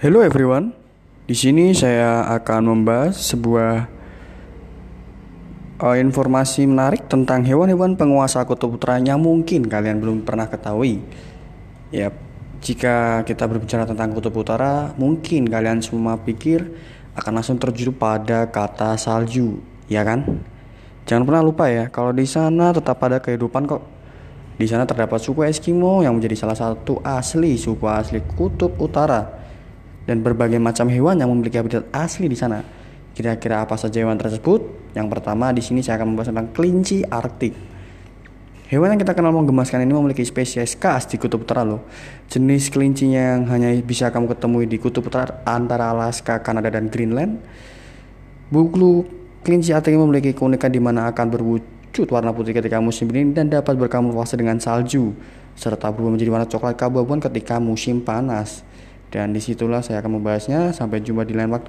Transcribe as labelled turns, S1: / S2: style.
S1: Hello everyone. Di sini saya akan membahas sebuah uh, informasi menarik tentang hewan-hewan penguasa kutub utara yang mungkin kalian belum pernah ketahui. Ya, jika kita berbicara tentang kutub utara, mungkin kalian semua pikir akan langsung terjun pada kata salju, ya kan? Jangan pernah lupa ya, kalau di sana tetap ada kehidupan kok. Di sana terdapat suku Eskimo yang menjadi salah satu asli suku asli kutub utara dan berbagai macam hewan yang memiliki habitat asli di sana. Kira-kira apa saja hewan tersebut? Yang pertama di sini saya akan membahas tentang kelinci Arktik. Hewan yang kita kenal menggemaskan ini memiliki spesies khas di kutub utara loh. Jenis kelincinya yang hanya bisa kamu ketemui di kutub utara antara Alaska, Kanada, dan Greenland. Bulu kelinci Arktik memiliki keunikan di mana akan berwujud warna putih ketika musim dingin dan dapat berkamuflase dengan salju serta berubah menjadi warna coklat keabu-abuan ketika musim panas. Dan di situlah saya akan membahasnya. Sampai jumpa di lain waktu.